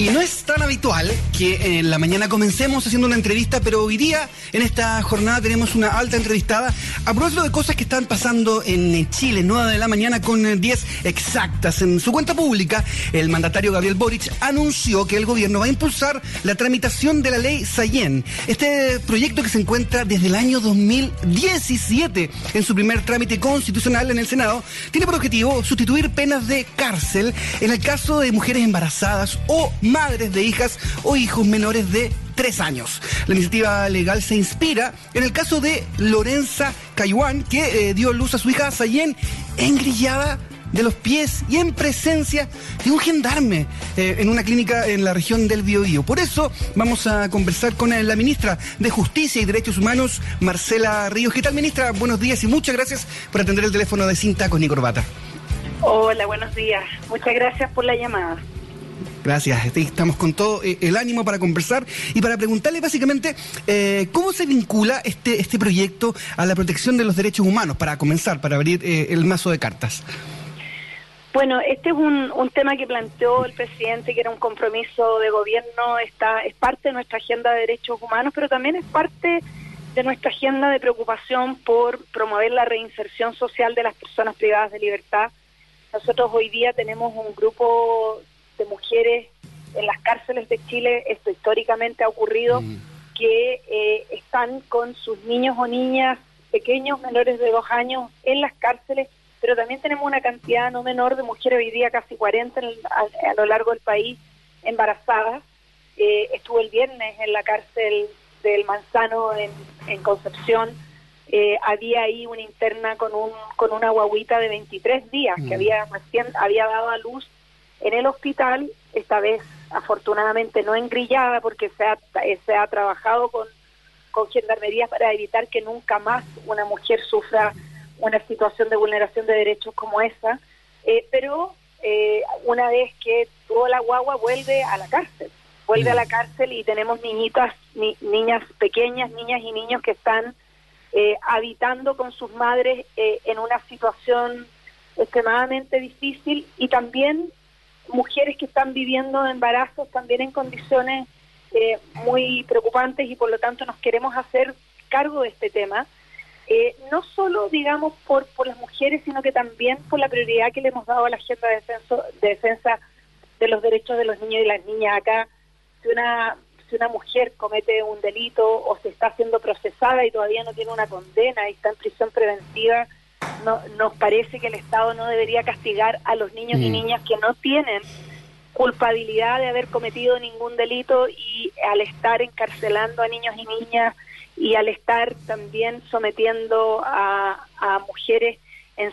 Y no es tan habitual que en la mañana comencemos haciendo una entrevista, pero hoy día, en esta jornada, tenemos una alta entrevistada a propósito de cosas que están pasando en Chile, 9 de la mañana con 10 exactas. En su cuenta pública, el mandatario Gabriel Boric anunció que el gobierno va a impulsar la tramitación de la ley Sayen. Este proyecto que se encuentra desde el año 2017 en su primer trámite constitucional en el Senado, tiene por objetivo sustituir penas de cárcel en el caso de mujeres embarazadas o madres de hijas o hijos menores de tres años. La iniciativa legal se inspira en el caso de Lorenza Cayuán, que eh, dio luz a su hija Sayen engrillada de los pies y en presencia de un gendarme eh, en una clínica en la región del Biobío. Por eso vamos a conversar con eh, la ministra de Justicia y Derechos Humanos, Marcela Ríos. ¿Qué tal, ministra? Buenos días y muchas gracias por atender el teléfono de Cinta con Corbata. Hola, buenos días. Muchas gracias por la llamada. Gracias, estamos con todo eh, el ánimo para conversar y para preguntarle básicamente eh, cómo se vincula este, este proyecto a la protección de los derechos humanos, para comenzar, para abrir eh, el mazo de cartas. Bueno, este es un, un, tema que planteó el presidente, que era un compromiso de gobierno, está, es parte de nuestra agenda de derechos humanos, pero también es parte de nuestra agenda de preocupación por promover la reinserción social de las personas privadas de libertad. Nosotros hoy día tenemos un grupo cárceles de Chile, esto históricamente ha ocurrido, mm. que eh, están con sus niños o niñas pequeños, menores de dos años, en las cárceles, pero también tenemos una cantidad no menor de mujeres, hoy día casi 40 a, lo largo del país, embarazadas. Eh, estuve el viernes en la cárcel del Manzano en, Concepción. Eh, había ahí una interna con un con una guaguita de 23 días que mm. había recién había dado a luz en el hospital, esta vez afortunadamente no engrillada porque se ha, se ha trabajado con, con gendarmería para evitar que nunca más una mujer sufra una situación de vulneración de derechos como esa, eh, pero eh, una vez que toda la guagua vuelve a la cárcel, vuelve a la cárcel y tenemos niñitas, niñas pequeñas, niñas y niños que están eh, habitando con sus madres en una situación extremadamente difícil y también mujeres que están viviendo embarazos también en condiciones eh, muy preocupantes y por lo tanto nos queremos hacer cargo de este tema. Eh, no solo, digamos, por, por las mujeres, sino que también por la prioridad que le hemos dado a la agenda de, de defensa de los derechos de los niños y las niñas. Acá, si una, si una mujer comete un delito o se está siendo procesada y todavía no tiene una condena y está en prisión preventiva, no, nos parece que el Estado no debería castigar a los niños y mm. niñas que no tienen culpabilidad de haber cometido ningún delito y al estar encarcelando a niños y niñas y al estar también sometiendo a, a mujeres en,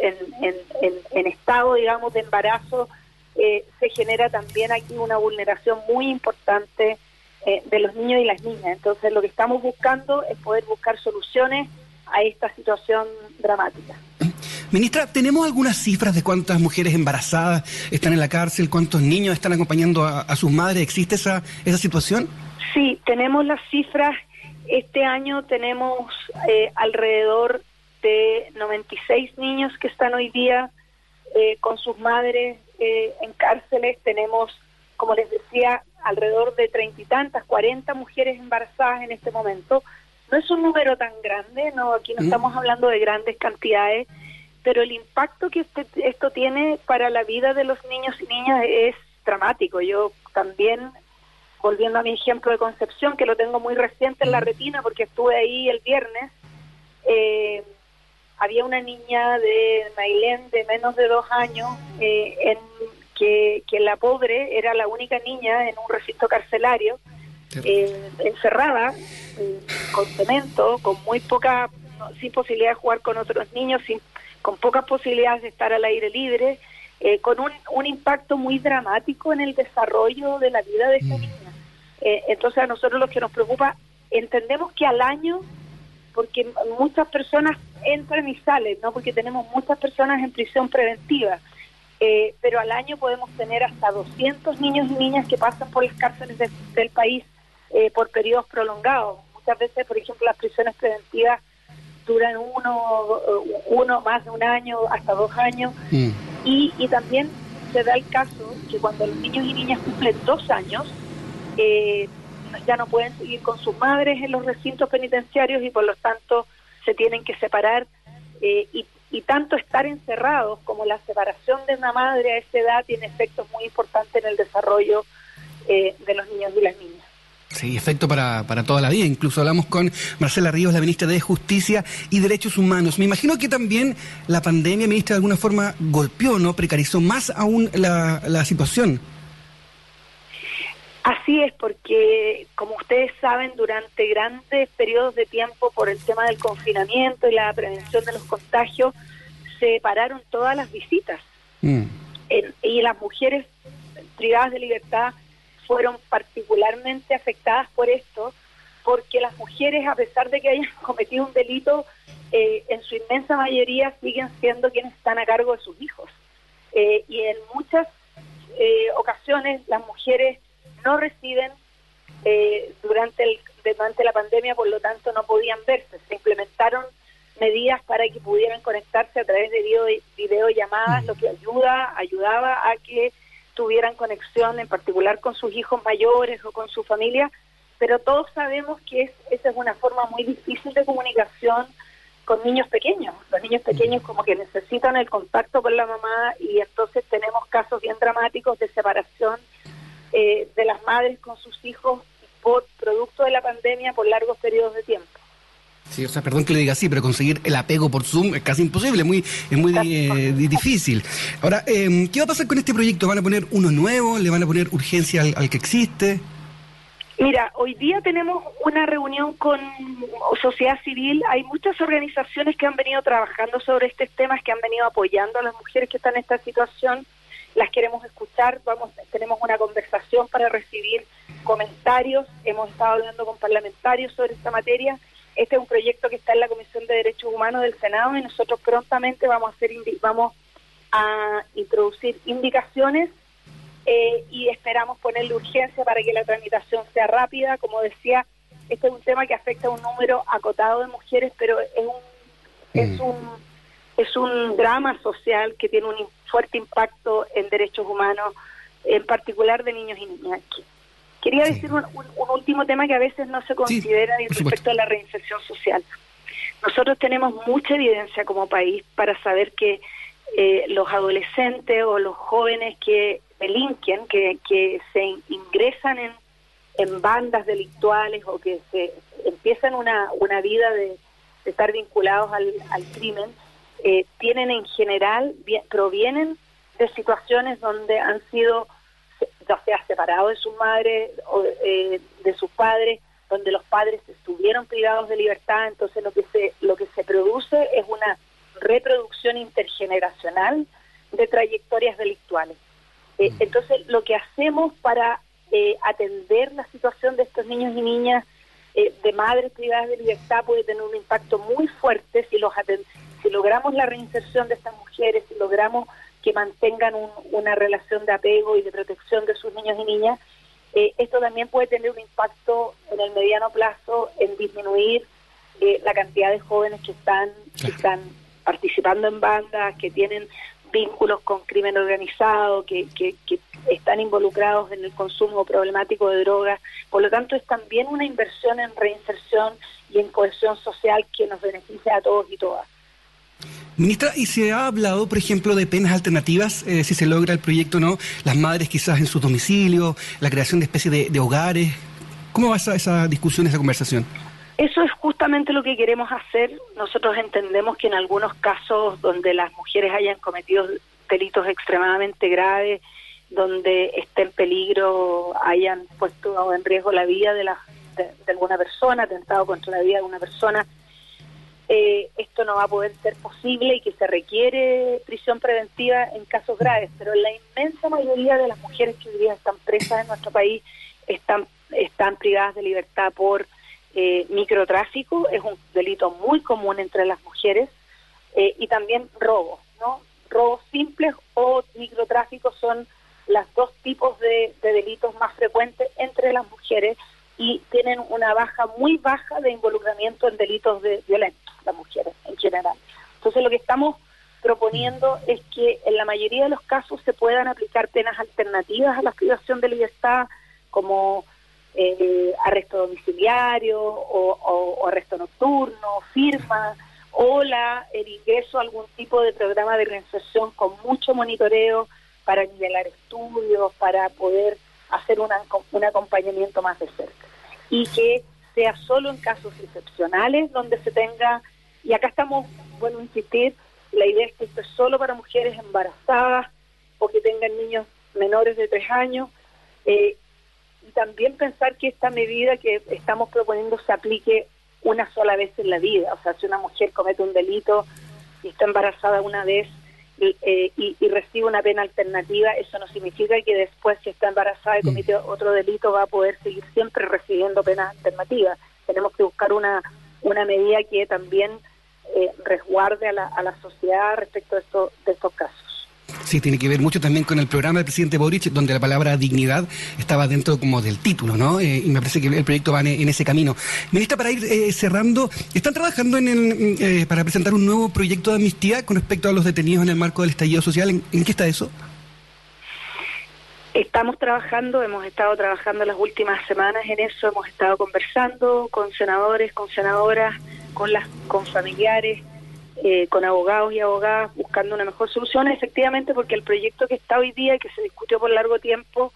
en, en, en, estado, digamos, de embarazo, eh, se genera también aquí una vulneración muy importante eh, de los niños y las niñas. Entonces, lo que estamos buscando es poder buscar soluciones a esta situación dramática. Ministra, ¿tenemos algunas cifras de cuántas mujeres embarazadas están en la cárcel, cuántos niños están acompañando a, sus madres? ¿Existe esa, esa situación? Sí, tenemos las cifras. Este año tenemos eh, alrededor de 96 niños que están hoy día eh, con sus madres eh, en cárceles. Tenemos, como les decía, alrededor de treinta y tantas, 40 mujeres embarazadas en este momento no es un número tan grande, no aquí no mm. estamos hablando de grandes cantidades, pero el impacto que este, esto tiene para la vida de los niños y niñas es dramático. Yo también, volviendo a mi ejemplo de Concepción, que lo tengo muy reciente en la mm. retina porque estuve ahí el viernes, eh, había una niña de Mailén de menos de dos años eh, en que, que la pobre era la única niña en un recinto carcelario eh, encerrada eh, con cemento, con muy poca, sin posibilidad de jugar con otros niños, sin, con pocas posibilidades de estar al aire libre, eh, con un, un, impacto muy dramático en el desarrollo de la vida de esta mm. niña. Eh, entonces a nosotros lo que nos preocupa, entendemos que al año, porque muchas personas entran y salen, ¿no? porque tenemos muchas personas en prisión preventiva, pero al año podemos tener hasta 200 niños y niñas que pasan por las cárceles del país eh, por periodos prolongados. Muchas veces, por ejemplo, las prisiones preventivas duran uno, uno más de un año, hasta dos años, mm. y, y también se da el caso que cuando los niños y niñas cumplen dos años, eh, ya no pueden seguir con sus madres en los recintos penitenciarios y por lo tanto se tienen que separar eh, y, tanto estar encerrados como la separación de una madre a esa edad tiene efectos muy importantes en el desarrollo eh, de los niños y las niñas. Sí, efecto para, para toda la vida. Incluso hablamos con Marcela Ríos, la ministra de Justicia y Derechos Humanos. Me imagino que también la pandemia, ministra, de alguna forma golpeó, ¿no? Precarizó más aún la, la situación. Así es, porque como ustedes saben, durante grandes periodos de tiempo por el tema del confinamiento y la prevención de los contagios, se pararon todas las visitas. Mm. y las mujeres privadas de libertad fueron particularmente afectadas por esto, porque las mujeres, a pesar de que hayan cometido un delito, eh, en su inmensa mayoría siguen siendo quienes están a cargo de sus hijos. Eh, y en muchas eh, ocasiones las mujeres no residen durante, el, durante la pandemia, por lo tanto no podían verse. Se implementaron medidas para que pudieran conectarse a través de video, videollamadas, lo que ayuda, ayudaba a que tuvieran conexión en particular con sus hijos mayores o con su familia, pero todos sabemos que es, esa es una forma muy difícil de comunicación con niños pequeños. Los niños pequeños como que necesitan el contacto con la mamá y entonces tenemos casos bien dramáticos de separación eh, de las madres con sus hijos por producto de la pandemia por largos periodos de tiempo. Sí, o sea, perdón que le diga así, pero conseguir el apego por Zoom es casi imposible, muy, es muy eh, difícil. Ahora, eh, ¿qué va a pasar con este proyecto? ¿Van a poner uno nuevo? ¿Le van a poner urgencia al, que existe? Mira, hoy día tenemos una reunión con sociedad civil. Hay muchas organizaciones que han venido trabajando sobre estos temas, que han venido apoyando a las mujeres que están en esta situación. Las queremos escuchar. Vamos, tenemos una conversación para recibir comentarios. Hemos estado hablando con parlamentarios sobre esta materia este es un proyecto que está en la Comisión de Derechos Humanos del Senado y nosotros prontamente vamos a hacer vamos a introducir indicaciones eh, y esperamos ponerle urgencia para que la tramitación sea rápida. Como decía, este es un tema que afecta a un número acotado de mujeres, pero es un es mm. un es un drama social que tiene un fuerte impacto en derechos humanos, en particular de niños y niñas. Quería decir un, último tema que a veces no se considera respecto a la reinserción social. Nosotros tenemos mucha evidencia como país para saber que eh, los adolescentes o los jóvenes que delinquen, que, que se ingresan en, en bandas delictuales o que se empiezan una, una vida de, estar vinculados al, al crimen, eh, tienen en general, provienen de situaciones donde han sido ya sea separado de su madre o eh, de sus padres, donde los padres estuvieron privados de libertad, entonces lo que se lo que se produce es una reproducción intergeneracional de trayectorias delictuales. Eh, mm. entonces lo que hacemos para eh, atender la situación de estos niños y niñas de madres privadas de libertad puede tener un impacto muy fuerte si los si logramos la reinserción de estas mujeres, si logramos que mantengan una relación de apego y de protección de sus niños y niñas, eh, esto también puede tener un impacto en el mediano plazo en disminuir eh, la cantidad de jóvenes que están, que están participando en bandas, que tienen vínculos con crimen organizado, que, que, que, están involucrados en el consumo problemático de drogas. Por lo tanto, es también una inversión en reinserción y en cohesión social que nos beneficia a todos y todas. Ministra, ¿y se ha hablado, por ejemplo, de penas alternativas, eh, si se logra el proyecto o no? Las madres quizás en su domicilio, la creación de especies de, hogares. ¿Cómo va esa, esa discusión, esa conversación? Eso es justamente lo que queremos hacer. Nosotros entendemos que en algunos casos donde las mujeres hayan cometido delitos extremadamente graves, donde esté en peligro, hayan puesto en riesgo la vida de, la, de alguna persona, atentado contra la vida de una persona, eh, esto no va a poder ser posible y que se requiere prisión preventiva en casos graves, pero la inmensa mayoría de las mujeres que hoy día están presas en nuestro país están, están privadas de libertad por eh, microtráfico, es un delito muy común entre las mujeres, eh, y también robo, ¿no? Robos simples o microtráfico son los dos tipos de delitos más frecuentes entre las mujeres y tienen una baja muy baja de involucramiento en delitos de violentos las mujeres en general. Entonces lo que estamos proponiendo es que en la mayoría de los casos se puedan aplicar penas alternativas a la privación de libertad, como eh, arresto domiciliario o, arresto nocturno, firma o la, el ingreso a algún tipo de programa de reinserción con mucho monitoreo para nivelar estudios, para poder hacer un acompañamiento más de cerca. Y que sea solo en casos excepcionales donde se tenga, y acá estamos, bueno, insistir, la idea es que esto es solo para mujeres embarazadas o que tengan niños menores de tres años, eh, y también pensar que esta medida que estamos proponiendo se aplique una sola vez en la vida. O sea, si una mujer comete un delito y está embarazada una vez y, eh, recibe una pena alternativa, eso no significa que después, si está embarazada y mm. comete otro delito, va a poder seguir siempre recibiendo penas alternativas. Tenemos que buscar una, una medida que también eh, resguarde a la, a la sociedad respecto de, esto, de estos casos. Sí, tiene que ver mucho también con el programa del presidente Boric, donde la palabra dignidad estaba dentro como del título, ¿no? Eh, y me parece que el proyecto va en, ese camino. Ministra, para ir eh, cerrando, ¿están trabajando en el, eh, para presentar un nuevo proyecto de amnistía con respecto a los detenidos en el marco del estallido social? ¿En, qué está eso? Estamos trabajando, hemos estado trabajando las últimas semanas en eso, hemos estado conversando con senadores, con senadoras, con las con familiares eh, con abogados y abogadas buscando una mejor solución, efectivamente porque el proyecto que está hoy día y que se discutió por largo tiempo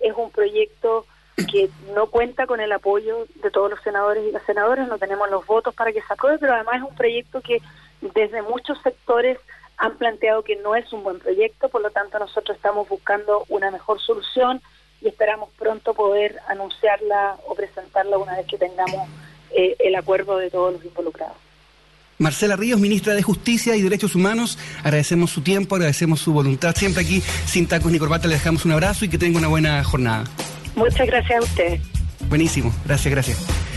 es un proyecto que no cuenta con el apoyo de todos los senadores y las senadoras, no tenemos los votos para que se apruebe, pero además es un proyecto que desde muchos sectores han planteado que no es un buen proyecto, por lo tanto nosotros estamos buscando una mejor solución y esperamos pronto poder anunciarla o presentarla una vez que tengamos eh, el acuerdo de todos los involucrados. Marcela Ríos, ministra de Justicia y Derechos Humanos, agradecemos su tiempo, agradecemos su voluntad. Siempre aquí, sin tacos ni corbata, le dejamos un abrazo y que tenga una buena jornada. Muchas gracias a usted. Buenísimo, gracias, gracias.